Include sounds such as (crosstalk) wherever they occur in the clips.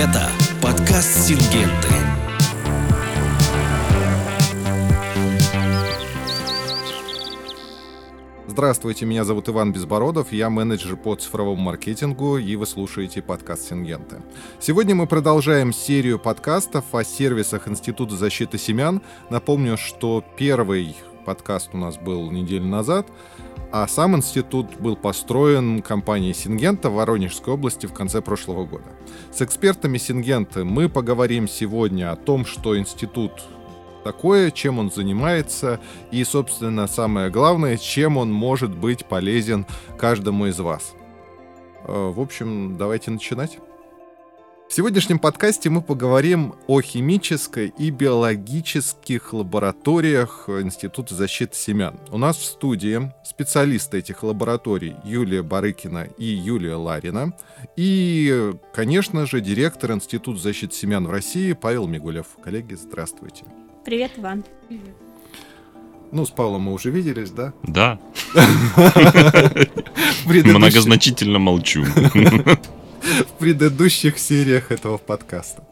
Это подкаст «Сингенты». Здравствуйте, меня зовут Иван Безбородов, я менеджер по цифровому маркетингу, и вы слушаете подкаст «Сингенты». Сегодня мы продолжаем серию подкастов о сервисах Института защиты семян. Напомню, что первый подкаст у нас был неделю назад, а сам институт был построен компанией Сингента в Воронежской области в конце прошлого года. С экспертами Сингента мы поговорим сегодня о том, что институт такое, чем он занимается и, собственно, самое главное, чем он может быть полезен каждому из вас. Э, в общем, давайте начинать. В сегодняшнем подкасте мы поговорим о химической и биологических лабораториях Института защиты семян. У нас в студии специалисты этих лабораторий Юлия Барыкина и Юлия Ларина. И, конечно же, директор Института защиты семян в России Павел Мигулев. Коллеги, здравствуйте. Привет, Иван. Привет. Ну, с Павлом мы уже виделись, да? Да. (laughs) Многозначительно молчу. В предыдущих сериях этого подкаста.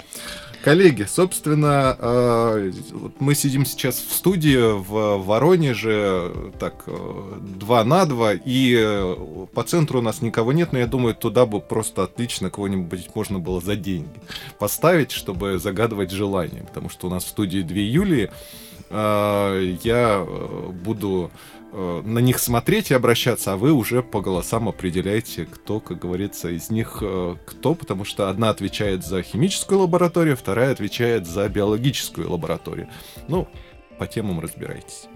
Коллеги, собственно, э, мы сидим сейчас в студии в Воронеже, так, э, два на два, и э, по центру у нас никого нет, но я думаю, туда бы просто отлично кого-нибудь можно было за деньги поставить, чтобы загадывать желание, потому что у нас в студии две Юлии, я буду Э, на них смотреть и обращаться, а вы уже по голосам определяете, кто, как говорится, из них э, кто, потому что одна отвечает за химическую лабораторию, вторая отвечает за биологическую лабораторию. Ну, по темам разбирайтесь.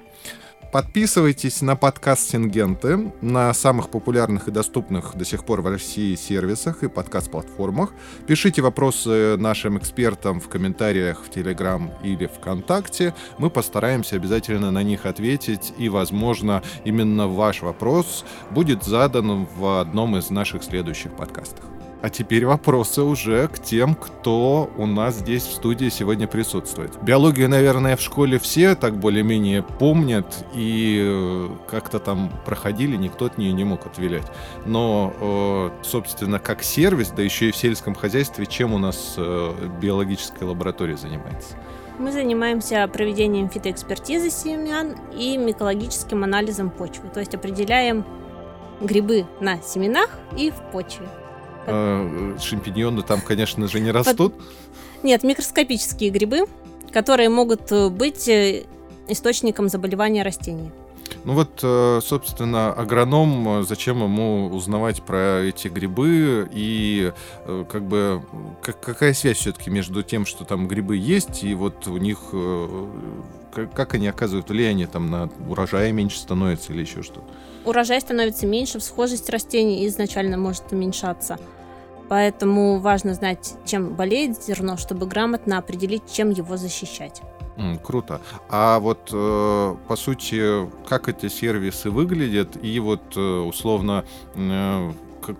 Подписывайтесь на подкаст Сингенты на самых популярных и доступных до сих пор в России сервисах и подкаст-платформах. Пишите вопросы нашим экспертам в комментариях в Телеграм или ВКонтакте. Мы постараемся обязательно на них ответить, и, возможно, именно ваш вопрос будет задан в одном из наших следующих подкастов. А теперь вопросы уже к тем, кто у нас здесь в студии сегодня присутствует. Биологию, наверное, в школе все так более-менее помнят и э, как-то там проходили, никто от нее не мог отвилять. Но, э, собственно, как сервис, да еще и в сельском хозяйстве, чем у нас э, биологическая лаборатория занимается? Мы занимаемся проведением фитоэкспертизы семян и микологическим анализом почвы, то есть определяем грибы на семенах и в почве. Э, шампиньоны там, конечно же, не растут. Нет, микроскопические грибы, которые могут э, быть э, источником заболевания растений. Ну вот, собственно, агроном, зачем ему узнавать про эти грибы и как бы как, какая связь все-таки между тем, что там грибы есть, и вот у них как, как они оказывают влияние там на урожай меньше становится или еще что-то? Урожай становится меньше, всхожесть растений изначально может уменьшаться. Поэтому важно знать, чем болеет зерно, чтобы грамотно определить, чем его защищать. Mm, круто. А вот э, по сути, как эти сервисы выглядят и вот э, условно э,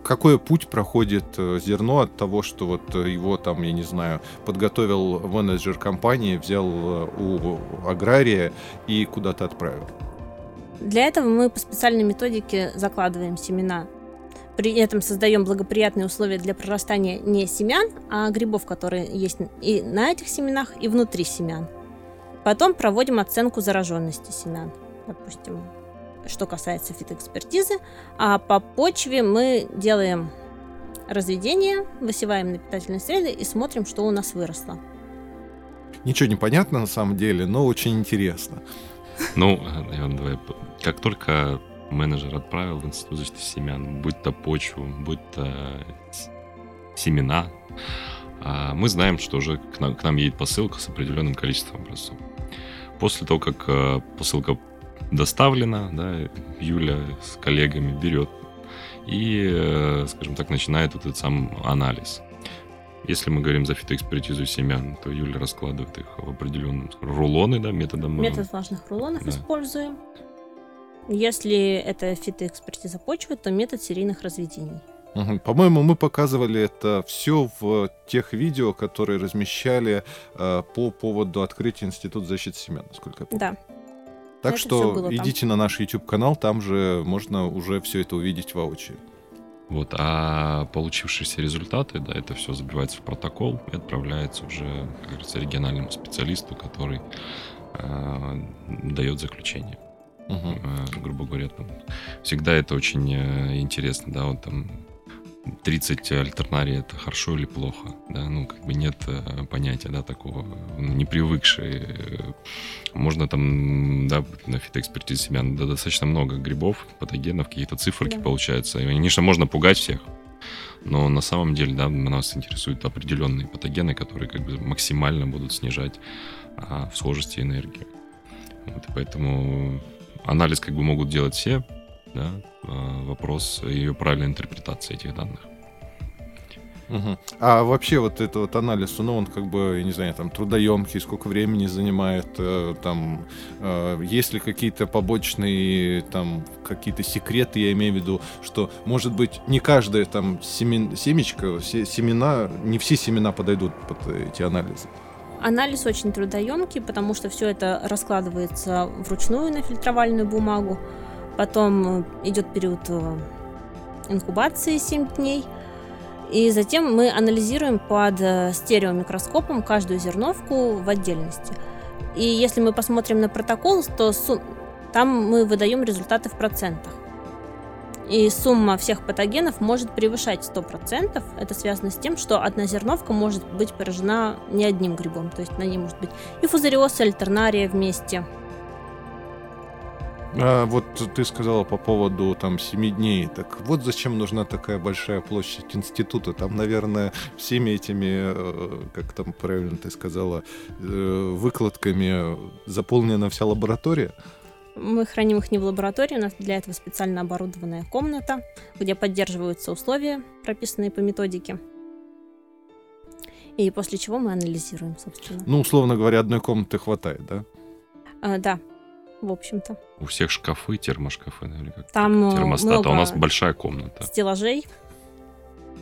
какой путь проходит э, зерно от того, что вот его там, я не знаю, подготовил менеджер компании, взял э, у агрария и куда-то отправил? Для этого мы по специальной методике закладываем семена при этом создаем благоприятные условия для прорастания не семян, а грибов, которые есть и на этих семенах, и внутри семян. Потом проводим оценку зараженности семян, допустим, что касается фитоэкспертизы. А по почве мы делаем разведение, высеваем на питательные среды и смотрим, что у нас выросло. Ничего не понятно на самом деле, но очень интересно. Ну, Иван, давай. Как только менеджер отправил в институт защиты семян, будь то почву, будь то семена, а, мы знаем, что уже к нам, к нам едет посылка с определенным количеством образцов. После того, как а, посылка доставлена, да, Юля с коллегами берет и, э, скажем так, начинает этот сам анализ. Если мы говорим за фитоэкспертизу семян, то Юля раскладывает их в определенные рулоны, да, методом... Метод влажных рулонов да. используем. Если это фитоэкспертиза почвы, то метод серийных разведений. Угу. По-моему, мы показывали это все в тех видео, которые размещали э, по поводу открытия Института защиты семян, насколько я помню. Да. Так это что идите там. на наш YouTube канал, там же можно уже все это увидеть воочию. Вот, а получившиеся результаты, да, это все забивается в протокол и отправляется уже, как говорится, региональному специалисту, который э, дает заключение. Э, грубо говоря, там, всегда это очень э, интересно, да, вот там 30 альтернарий это хорошо или плохо, да, ну, как бы нет э, понятия, да, такого, ну, не привыкшие. Можно там, да, на фитоэкспертизе семян да, достаточно много грибов, патогенов, какие-то циферки Да. получаются. И, конечно, можно пугать всех, но на самом деле, да, нас интересуют определенные патогены, которые как бы максимально будут снижать а, в схожести энергию. Вот, и поэтому анализ как бы могут делать все, да, а, вопрос ее правильной интерпретации этих данных. Мгм. А вообще вот это вот анализ, ну он как бы, я не знаю, там трудоемкий, сколько времени занимает, э, там, э, есть ли какие-то побочные, там, какие-то секреты, я имею в виду, что, может быть, не каждая там семен, семечко, се- семена, не все семена подойдут под эти анализы. Анализ очень трудоемкий, потому что все это раскладывается вручную на фильтровальную бумагу. Потом э, идет период э, инкубации 7 дней. И затем мы анализируем под э, стереомикроскопом каждую зерновку в отдельности. И если мы посмотрим на протокол, то там мы выдаем результаты в процентах. И сумма всех патогенов может превышать 100%. Это связано с тем, что одна зерновка может быть поражена не одним грибом. То есть на ней может быть и фузариоз, и альтернария вместе. А вот ты сказала по поводу там семи дней. Так вот зачем нужна такая большая площадь института? Там, наверное, всеми этими, э, как там правильно ты сказала, э, выкладками заполнена вся лаборатория. Мы храним их не в лаборатории, у нас для этого специально оборудованная комната, где поддерживаются условия, прописанные по методике. И после чего мы анализируем, собственно. Ну, условно говоря, одной комнаты хватает, да? А, да, в общем-то. У всех шкафы, термошкафы, наверное, как Там э, термостат, а у нас большая комната. стеллажей.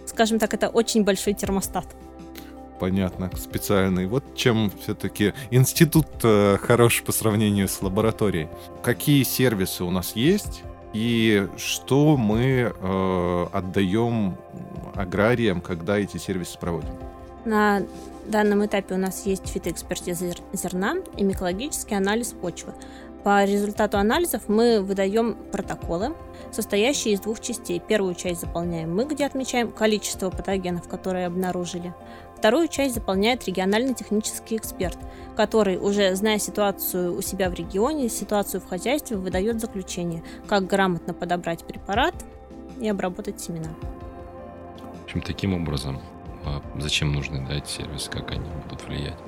Скажем так, это очень большой термостат. Понятно, специальный. Вот чем все-таки институт э, хорош по сравнению с лабораторией. Какие сервисы у нас есть и что мы э, отдаем аграриям, когда эти сервисы проводим? На данном этапе у нас есть фитоэкспертиза зер- зерна и микологический анализ почвы. По результату анализов мы выдаем протоколы, состоящие из двух частей. Первую часть заполняем мы, где отмечаем количество патогенов, которые обнаружили. Вторую часть заполняет региональный технический эксперт, который, уже зная ситуацию у себя в регионе, ситуацию в хозяйстве, выдает заключение, как грамотно подобрать препарат и обработать семена. В общем, таким образом, а, зачем нужны да, эти сервисы, как они будут влиять?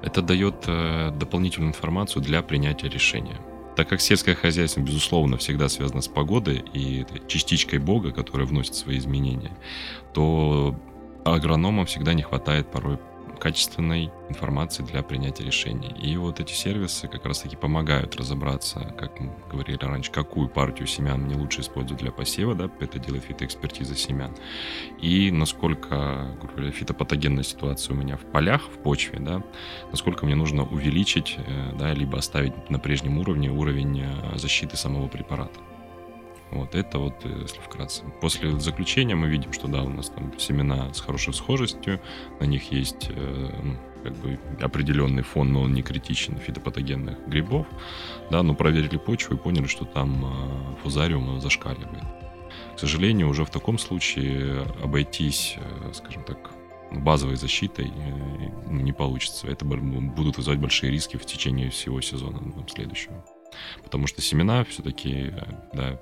Это дает э, дополнительную информацию для принятия решения. Так как сельское хозяйство, безусловно, всегда связано с погодой и частичкой Бога, которая вносит свои изменения, то агрономам всегда не хватает порой качественной информации для принятия решений. И вот эти сервисы как раз-таки помогают разобраться, как мы говорили раньше, какую партию семян мне лучше использовать для посева, да, это делает фитоэкспертиза семян, и насколько говоря, фитопатогенная ситуация у меня в полях, в почве, да, насколько мне нужно увеличить, э, да, либо оставить на прежнем уровне уровень э, защиты самого препарата. Вот это вот, э, если вкратце. После заключения мы видим, что да, у нас там семена с хорошей схожестью, на них есть э, ну, как бы определенный фон, но он не критичен фитопатогенных грибов, да, но проверили почву и поняли, что там э, фузариум зашкаливает. К сожалению, уже в таком случае обойтись, скажем так, базовой защитой ну, не получится. Это будут вызывать большие риски в течение всего сезона ну, следующего. Потому что семена все-таки, да,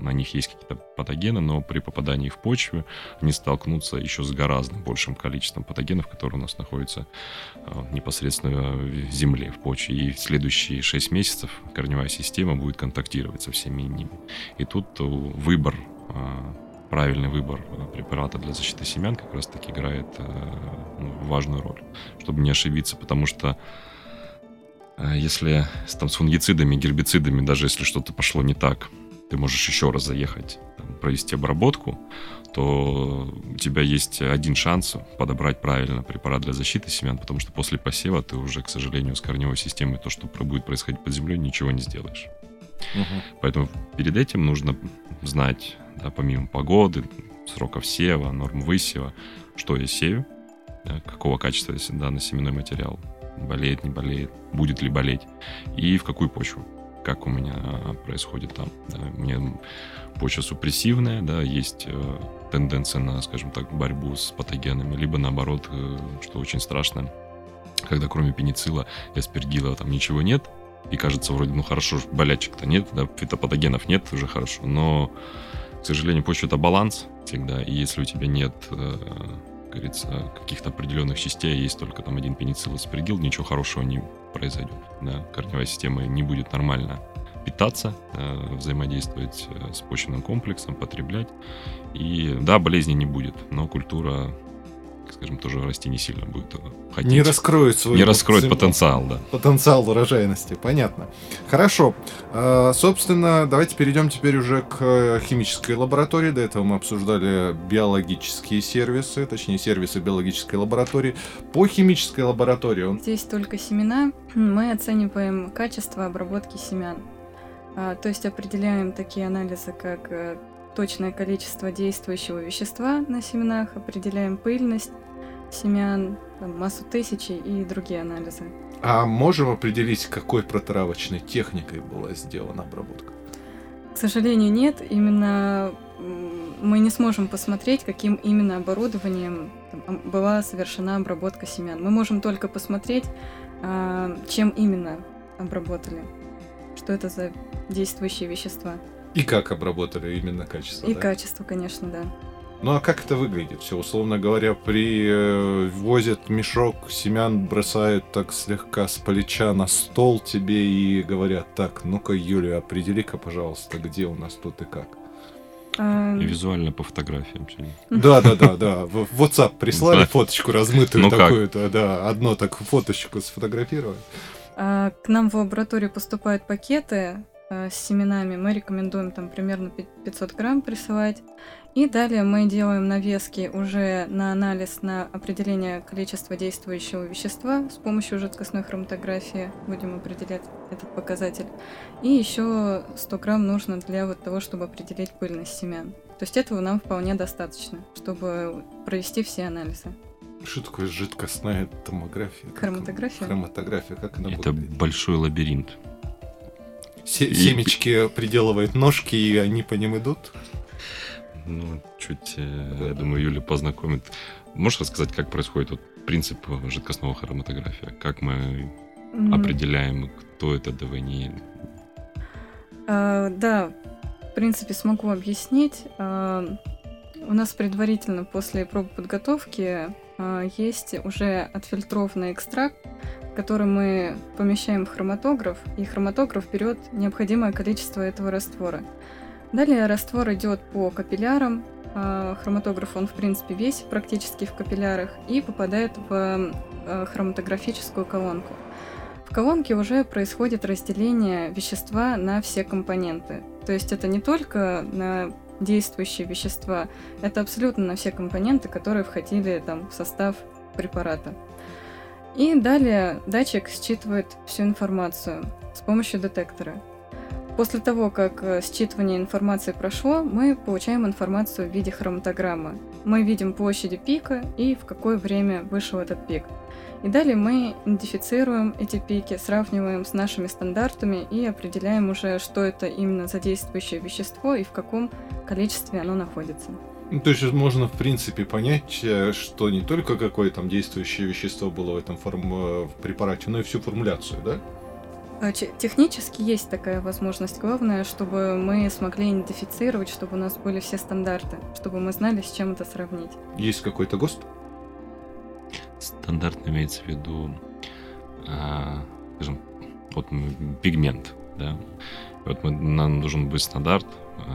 на них есть какие-то патогены, но при попадании в почву они столкнутся еще с гораздо большим количеством патогенов, которые у нас находятся э, непосредственно в земле, в почве. И в следующие 6 месяцев корневая система будет контактировать со всеми ними. И тут э, выбор, э, правильный выбор препарата для защиты семян как раз таки играет ну, важную роль, чтобы не ошибиться, потому что если там, с фунгицидами, гербицидами, даже если что-то пошло не так, ты можешь еще раз заехать, там, провести обработку, то у тебя есть один шанс подобрать правильно препарат для защиты семян, потому что после посева ты уже, к сожалению, с корневой системой то, что будет происходить под землей, ничего не сделаешь. Мгм. Поэтому перед этим нужно знать да, помимо погоды, сроков сева, норм высева, что я сею, да, какого качества данный семенной материал, болеет, не болеет, будет ли болеть, и в какую почву, как у меня происходит там. Да. У меня почва супрессивная, да, есть э, тенденция на, скажем так, борьбу с патогенами, либо наоборот, э, что очень страшно, когда кроме пеницилла и аспергила там ничего нет, и кажется вроде, ну хорошо, болячек-то нет, да, фитопатогенов нет, уже хорошо, но, к сожалению, почва это баланс всегда, и если у тебя нет говорится, каких-то определенных частей, есть только там один пеницилл аспергил, ничего хорошего не произойдет. Да? Корневая система не будет нормально питаться, э, взаимодействовать э, с почвенным комплексом, потреблять. И да, болезни не будет, но культура скажем, тоже расти не сильно будет э, хотеть. Не раскроет свой Не раскроет потенциал, да. Потенциал урожайности, понятно. Хорошо. А, собственно, давайте перейдем теперь уже к э, химической лаборатории. До этого мы обсуждали биологические сервисы, точнее, сервисы биологической лаборатории. По химической лаборатории... Здесь только семена. Мы оцениваем качество обработки семян. А, то есть определяем такие анализы, как э, точное количество действующего вещества на семенах, определяем пыльность семян, там, массу тысячи и другие анализы. А можем определить, какой протравочной техникой была сделана обработка? К сожалению, нет. Именно мы не сможем посмотреть, каким именно оборудованием была совершена обработка семян. Мы можем только посмотреть, а, чем именно обработали, что это за действующие вещества. И как обработали именно качество. И да? качество, конечно, да. Ну а как это выглядит? Все, условно говоря, привозят э, мешок семян, бросают так слегка с плеча на стол тебе и говорят, так, ну-ка, Юля, определи-ка, пожалуйста, где у нас тут и как. А, и визуально по фотографиям. Да, да, да, да. В WhatsApp прислали фоточку размытую ну такую-то, да, одно так фоточку сфотографировали. А, к нам в лабораторию поступают пакеты с семенами мы рекомендуем там примерно 500 грамм присылать. И далее мы делаем навески уже на анализ на определение количества действующего вещества с помощью жидкостной хроматографии будем определять этот показатель. И еще 100 грамм нужно для вот того, чтобы определить пыльность семян. То есть этого нам вполне достаточно, чтобы провести все анализы. Что такое жидкостная томография? Хроматография? Хроматография, как она Это будет? большой лабиринт семечки приделывает ножки, и они по ним идут? Ну, чуть, э, я думаю, Юля познакомит. Можешь рассказать, как происходит вот принцип жидкостного хроматография? Как мы mm-hmm. определяем, кто это ДВНИ? А, да, в принципе, смогу объяснить. А, у нас предварительно после проб подготовки а, есть уже отфильтрованный экстракт, который мы помещаем в хроматограф, и хроматограф берет необходимое количество этого раствора. Далее раствор идет по капиллярам, а, хроматограф он в принципе весь практически в капиллярах и попадает в а, хроматографическую колонку. В колонке уже происходит разделение вещества на все компоненты. То есть это не только на действующие вещества, это абсолютно на все компоненты, которые входили там, в состав препарата. И далее датчик считывает всю информацию с помощью детектора. После того, как э, считывание информации прошло, мы получаем информацию в виде хроматограммы. Мы видим площади пика и в какое время вышел этот пик. И далее мы идентифицируем эти пики, сравниваем с нашими стандартами и определяем уже, что это именно за действующее вещество и в каком количестве оно находится. Ну, то есть можно, в принципе, понять, э, что не только какое там действующее вещество было в этом форм... Э, в препарате, но и всю формуляцию, да? А, технически есть такая возможность. Главное, чтобы мы смогли идентифицировать, чтобы у нас были все стандарты, чтобы мы знали, с чем это сравнить. Есть какой-то ГОСТ? Стандарт имеется в виду, а, скажем, вот пигмент, да. Вот мы, нам нужен быть стандарт,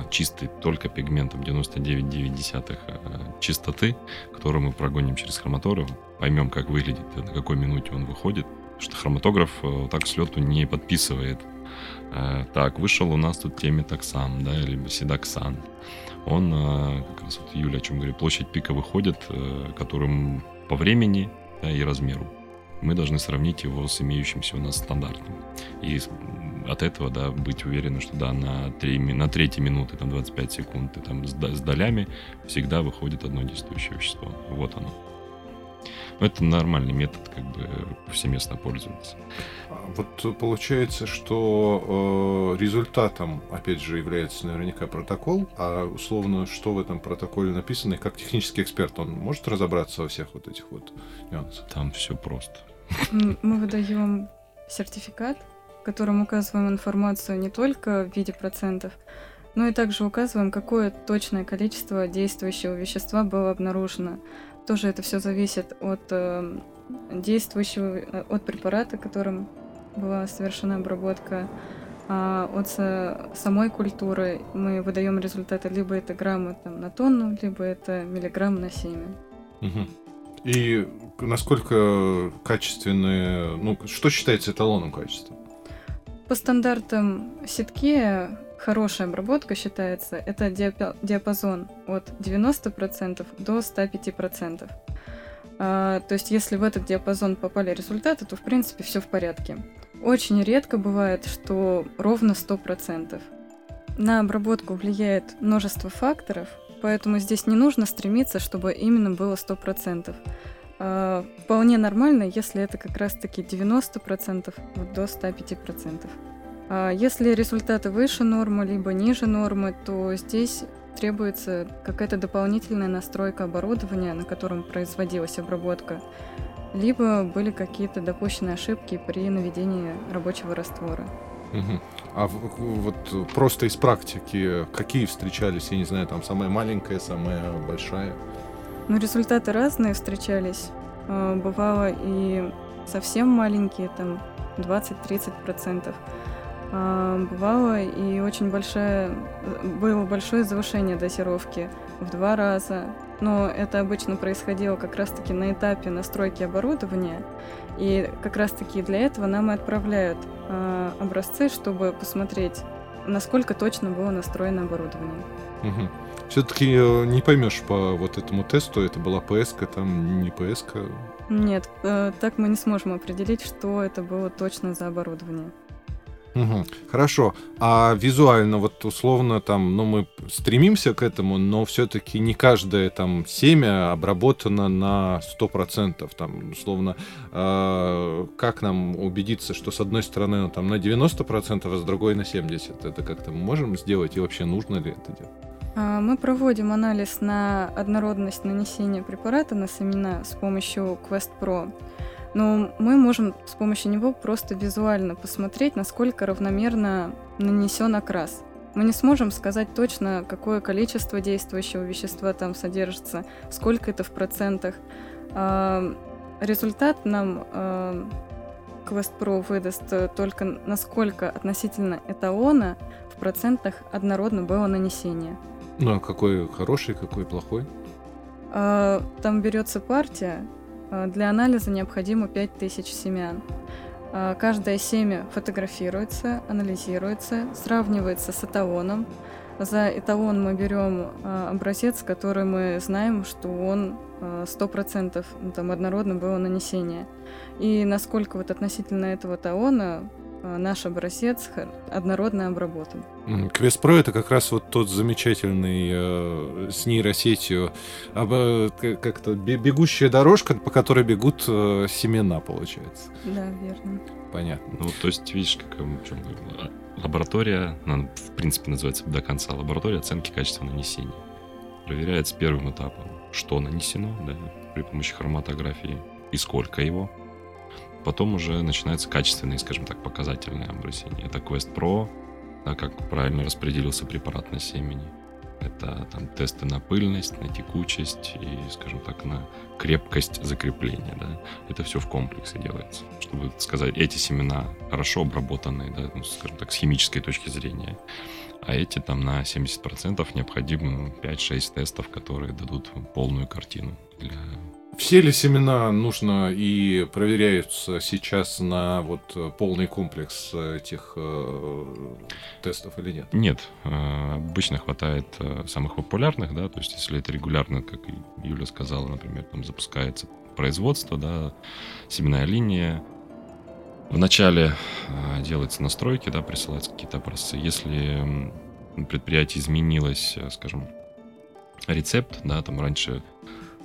чистый только пигментом 99,9 э, чистоты, который мы прогоним через хроматограф, поймем, как выглядит, на какой минуте он выходит, что хроматограф э, так с лету не подписывает. Так, вышел у нас тут теметоксан, да, либо седоксан. Он, как раз вот Юля о чем говорит, площадь пика выходит, которым по времени да, и размеру. Мы должны сравнить его с имеющимся у нас стандартом. И от этого, да, быть уверенным, что да, на, 3, на третьей минуты, там, 25 секунд, и там с, с долями всегда выходит одно действующее вещество. Вот оно. Но это нормальный метод, как бы повсеместно пользоваться. А вот получается, что э, результатом, опять же, является наверняка протокол, а условно, что в этом протоколе написано, и как технический эксперт, он может разобраться во всех вот этих вот нюансах? Там все просто. Мы выдаем сертификат, котором указываем информацию не только в виде процентов, но и также указываем, какое точное количество действующего вещества было обнаружено. Тоже это все зависит от э, действующего, э, от препарата, которым была совершена обработка, а от самой культуры мы выдаем результаты либо это граммы там, на тонну, либо это миллиграмм на семя. Угу. И насколько качественные, ну, что считается эталоном качества? По стандартам сетки хорошая обработка считается, это диапазон от 90% до 105%. А, то есть, если в этот диапазон попали результаты, то, в принципе, все в порядке. Очень редко бывает, что ровно 100%. На обработку влияет множество факторов, поэтому здесь не нужно стремиться, чтобы именно было 100%. А, вполне нормально, если это как раз-таки 90% вот до 105%. А если результаты выше нормы, либо ниже нормы, то здесь требуется какая-то дополнительная настройка оборудования, на котором производилась обработка, либо были какие-то допущенные ошибки при наведении рабочего раствора. А вот просто из практики, какие встречались, я не знаю, там самая маленькая, самая большая? Ну, результаты разные встречались. А, бывало и совсем маленькие, там 20-30%. А, бывало и очень большое, было большое завышение дозировки в два раза. Но это обычно происходило как раз-таки на этапе настройки оборудования. И как раз-таки для этого нам и отправляют э, образцы, чтобы посмотреть, насколько точно было настроено оборудование. Угу. Все-таки э, не поймешь по вот этому тесту, это была ПСК, там не ПСК. Нет, э, так мы не сможем определить, что это было точно за оборудование. Угу. Хорошо. А визуально, вот условно, там, ну, мы стремимся к этому, но все-таки не каждое там семя обработано на 100%. Там, условно, э, как нам убедиться, что с одной стороны ну, там на 90%, а с другой на 70%? Это как-то мы можем сделать и вообще нужно ли это делать? А, мы проводим анализ на однородность нанесения препарата на семена с помощью Quest Pro. Но мы можем с помощью него просто визуально посмотреть, насколько равномерно нанесен окрас. Мы не сможем сказать точно, какое количество действующего вещества там содержится, сколько это в процентах. А, результат нам а, Quest Pro выдаст только насколько относительно эталона в процентах однородно было нанесение. Ну а какой хороший, какой плохой? А, там берется партия, Э, для анализа необходимо 5000 семян. Э, каждое семя фотографируется, анализируется, сравнивается с эталоном. За эталон мы берем э, образец, который мы знаем, что он 100% ну, там, однородно было нанесение. И насколько вот относительно этого эталона наш образец однородно обработан. Квест Pro это как раз вот тот замечательный э, с нейросетью об, э, как-то бегущая дорожка, по которой бегут э, семена, получается. Да, верно. Понятно. Ну, то есть, видишь, как в чем лаборатория, она, в принципе, называется до конца лаборатория оценки качества нанесения. Проверяется первым этапом, что нанесено, да, при помощи хроматографии и сколько его, Потом уже начинается качественные, скажем так, показательные обращения. Это Quest Pro, да, как правильно распределился препарат на семени. Это там тесты на пыльность, на текучесть и, скажем так, на крепкость закрепления. Да. Это все в комплексе делается, чтобы сказать, эти семена хорошо обработанные, да, ну, скажем так, с химической точки зрения. А эти там на 70% необходимы 5-6 тестов, которые дадут полную картину для все ли семена нужно и проверяются сейчас на вот полный комплекс этих э, тестов или нет? Нет, э, обычно хватает э, самых популярных, да, то есть если это регулярно, как Юля сказала, например, там запускается производство, да, семенная линия, Вначале э, делаются настройки, да, присылаются какие-то образцы. Если предприятие изменилось, э, скажем, рецепт, да, там раньше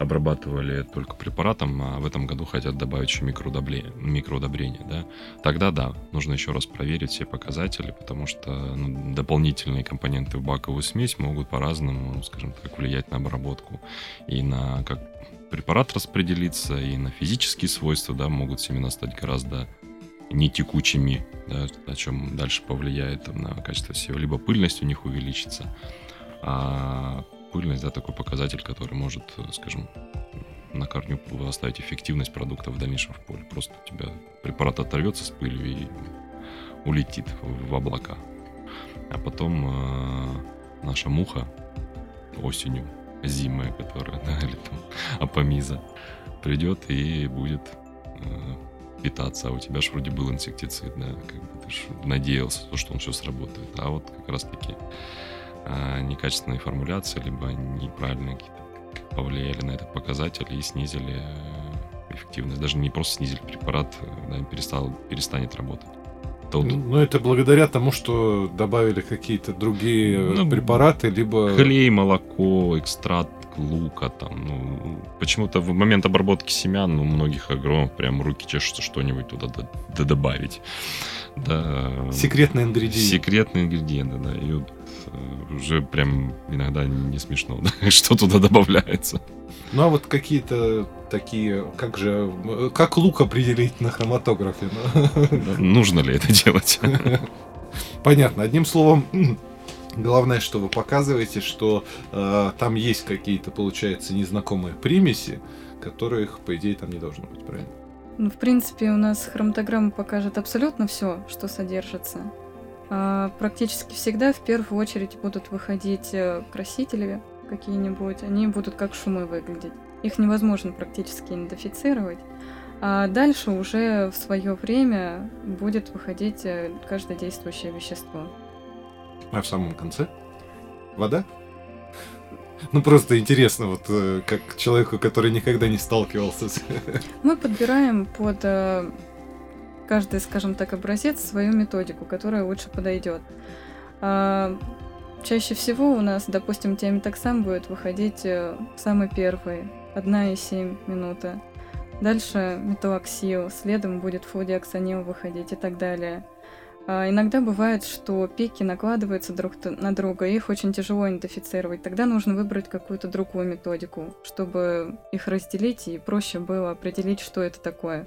обрабатывали только препаратом, а в этом году хотят добавить еще микроудобрение, микроудобрение да, тогда да, нужно еще раз проверить все показатели, потому что ну, дополнительные компоненты в баковую смесь могут по-разному, скажем так, влиять на обработку. И на как препарат распределиться, и на физические свойства, да, могут семена стать гораздо не текучими, да, о чем дальше повлияет на качество сева, либо пыльность у них увеличится, а пыльность, да, такой показатель, который может, скажем, на корню оставить эффективность продукта в дальнейшем в поле. Просто у тебя препарат оторвется с пылью и улетит в облака. А потом э, наша муха осенью, зимая, которая, (laughs) да, или там апомиза, придет и будет э, питаться. А у тебя же вроде был инсектицид, да, как бы ты ж надеялся, что он все сработает. А вот как раз таки некачественные формуляции, либо неправильные какие-то повлияли на этот показатель и снизили э, эффективность. Даже не просто снизили препарат, да, перестал, перестанет работать. Тут... Ну, это благодаря тому, что добавили какие-то другие ну, препараты, либо... Клей, молоко, экстракт лука, там, ну, почему-то в момент обработки семян у многих агронов прям руки чешутся что-нибудь туда добавить. Да. Секретные ингредиенты. Секретные ингредиенты, да. И вот э, уже прям иногда не смешно, (laughs) да, что туда добавляется. Ну а вот какие-то такие, как же, как лук определить на хроматографе? Нужно ли это делать? (laughs) Понятно. Одним словом, (clears throat) главное, что вы показываете, что э, там есть какие-то, получается, незнакомые примеси, которых, по идее, там не должно быть, правильно? Ну, в принципе, у нас хроматограмма покажет абсолютно все, что содержится. А практически всегда в первую очередь будут выходить э, красители какие-нибудь. Они будут как шумы выглядеть. Их невозможно практически идентифицировать. А дальше уже в свое время будет выходить э, каждое действующее вещество. А в самом конце? Вода? Ну, просто интересно, вот э, как человеку, который никогда не сталкивался с... Мы подбираем под каждый, скажем так, образец свою методику, которая лучше подойдет. А, чаще всего у нас, допустим, тиамитоксам будет выходить э, самый первый, 1,7 минута. Дальше металоксил, следом будет флудиоксанил выходить и так далее. А, иногда бывает, что пики накладываются друг на друга, и их очень тяжело идентифицировать. Тогда нужно выбрать какую-то другую методику, чтобы их разделить и проще было определить, что это такое.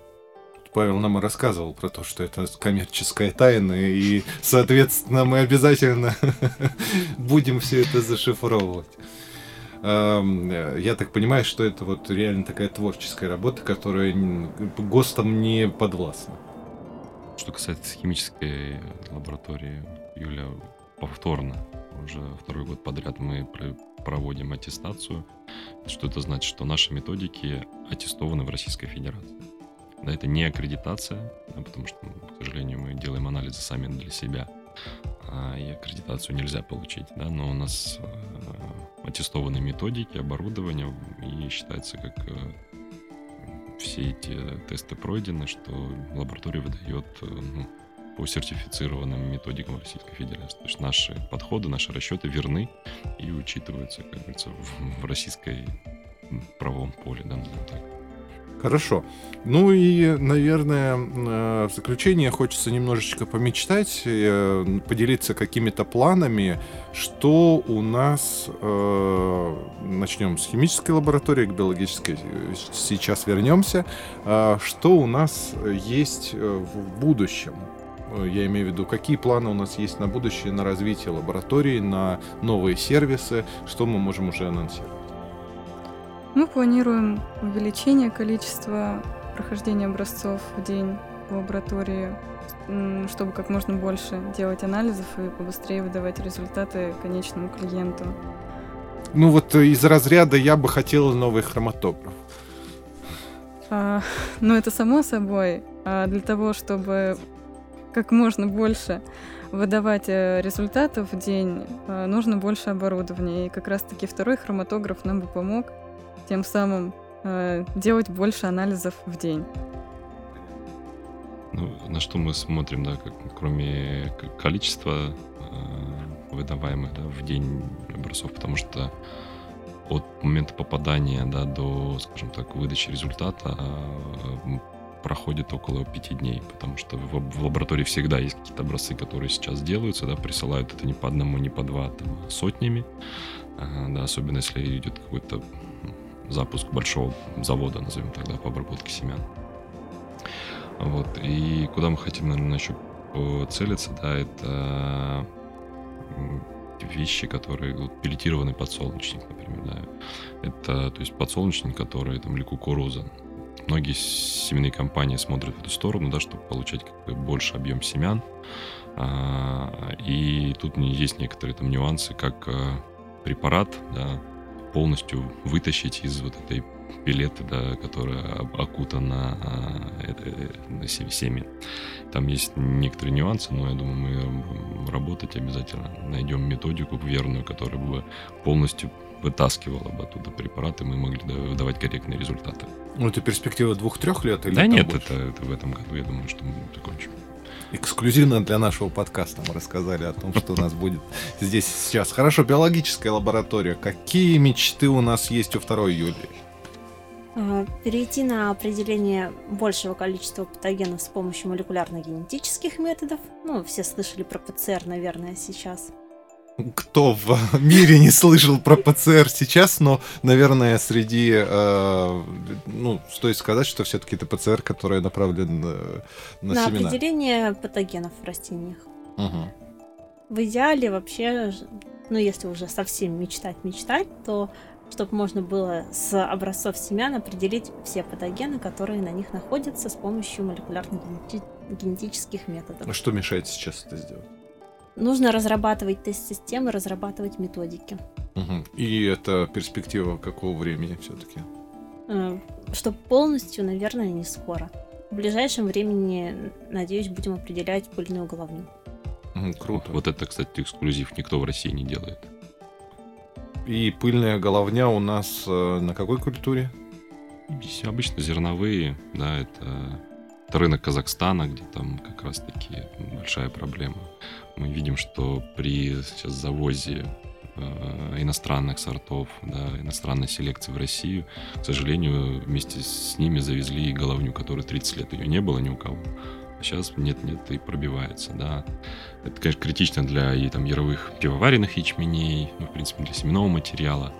Павел нам и рассказывал про то, что это коммерческая тайна, и, соответственно, мы обязательно (laughs) будем все это зашифровывать. Я так понимаю, что это вот реально такая творческая работа, которая ГОСТам не подвластна. Что касается химической лаборатории, Юля, повторно, уже второй год подряд мы проводим аттестацию. Что это значит? Что наши методики аттестованы в Российской Федерации. Да, это не аккредитация, да, потому что, к сожалению, мы делаем анализы сами для себя, а, и аккредитацию нельзя получить, да, но у нас э, аттестованы методики, оборудование, и считается как э, все эти тесты пройдены, что лаборатория выдает э, ну, по сертифицированным методикам Российской Федерации. То есть наши подходы, наши расчеты верны и учитываются, как говорится, в, в российской правовом поле, да, так. Хорошо. Ну и, наверное, э, в заключение хочется немножечко помечтать, э, поделиться какими-то планами, что у нас... Э, начнем с химической лаборатории, к биологической сейчас вернемся. Что у нас есть в будущем? Я имею в виду, какие планы у нас есть на будущее, на развитие лаборатории, на новые сервисы, что мы можем уже анонсировать? Мы планируем увеличение количества прохождения образцов в день в лаборатории, чтобы как можно больше делать анализов и побыстрее выдавать результаты конечному клиенту. Ну вот из разряда я бы хотела новый хроматограф. А, (laughs) ну это само собой. А для того, чтобы как можно больше выдавать э, результатов в день, э, нужно больше оборудования. И как раз-таки второй хроматограф нам бы помог тем самым э, делать больше анализов в день. Ну, на что мы смотрим, да, как, кроме количества э, выдаваемых да, в день образцов, потому что от момента попадания да, до, скажем так, выдачи результата э, проходит около пяти дней, потому что в, в лаборатории всегда есть какие-то образцы, которые сейчас делаются, да, присылают это не по одному, не по два, там, а сотнями, э, да, особенно если идет какой-то запуск большого завода, назовем тогда, по обработке семян. Вот. И куда мы хотим, наверное, еще целиться, да, это вещи, которые вот, пилетированный подсолнечник, например, да. Это, то есть подсолнечник, который там или кукуруза. Многие семенные компании смотрят в эту сторону, да, чтобы получать как бы больше объем семян. А, и тут есть некоторые там нюансы, как а, препарат, да, полностью вытащить из вот этой пилеты, да, которая окутана э, семя. Там есть некоторые нюансы, но я думаю, мы работать обязательно найдем методику верную, которая бы полностью вытаскивала бы оттуда препараты, мы могли давать корректные результаты. Ну, это перспектива двух-трех лет или Да нет, это, это в этом году, я думаю, что мы закончим. Эксклюзивно для нашего подкаста мы рассказали о том, что у нас будет здесь сейчас. Хорошо, биологическая лаборатория. Какие мечты у нас есть у второй Юлии? А, перейти на определение большего количества патогенов с помощью молекулярно-генетических методов. Ну, все слышали про ПЦР, наверное, сейчас. Кто в (laughs) мире не слышал про ПЦР сейчас, но, наверное, среди, э, ну, стоит сказать, что все-таки это ПЦР, который направлен на, на, на семена. определение патогенов в растениях. Угу. В идеале вообще, ну, если уже совсем мечтать-мечтать, то чтобы можно было с образцов семян определить все патогены, которые на них находятся с помощью молекулярно-генетических методов. А что мешает сейчас это сделать? Нужно разрабатывать тест-системы, разрабатывать методики. Угу. И это перспектива какого времени все-таки? Э, Чтобы полностью, наверное, не скоро. В ближайшем времени, надеюсь, будем определять пыльную головню. Угу, круто. Вот это, кстати, эксклюзив никто в России не делает. И пыльная головня у нас э, на какой культуре? Обычно зерновые, да, это, это рынок Казахстана, где там как раз-таки большая проблема. Мы видим, что при сейчас завозе э, иностранных сортов, да, иностранной селекции в Россию, к сожалению, вместе с ними завезли головню, которой 30 лет ее не было ни у кого сейчас нет-нет и пробивается, да. Это, конечно, критично для и, там, яровых пивоваренных ячменей, ну, в принципе, для семенного материала.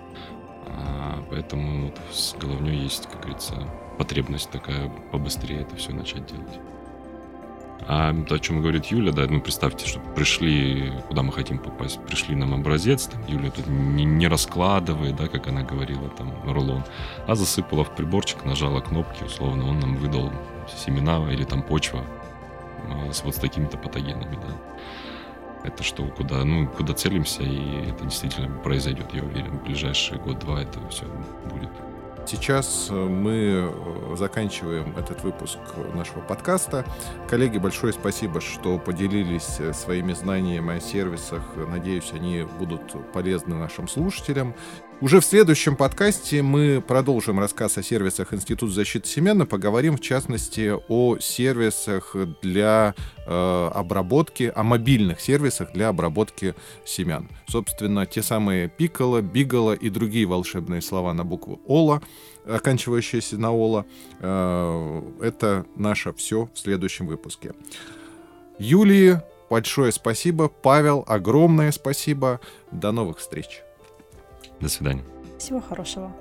А, поэтому вот с головней есть, как говорится, потребность такая побыстрее это все начать делать. А то, о чем говорит Юля, да, ну представьте, что пришли, куда мы хотим попасть, пришли нам образец, там Юля тут не, не раскладывает, да, как она говорила, там, рулон, а засыпала в приборчик, нажала кнопки, условно, он нам выдал семена или там почва а, с вот с такими-то патогенами, да. Это что, куда, ну, куда целимся, и это действительно произойдет, я уверен, в ближайший год-два это все будет. Сейчас э, мы э, заканчиваем этот выпуск нашего подкаста. Коллеги, большое спасибо, что поделились э, своими знаниями о сервисах. Надеюсь, они будут полезны нашим слушателям. Уже в следующем подкасте мы продолжим рассказ о сервисах Института защиты семян и поговорим, в частности, о сервисах для э, обработки, о мобильных сервисах для обработки семян. Собственно, те самые Пикола, Бигола и другие волшебные слова на букву Ола, оканчивающиеся на Ола. Э, это наше все в следующем выпуске. Юлии большое спасибо. Павел, огромное спасибо. До новых встреч. До свидания. Всего хорошего.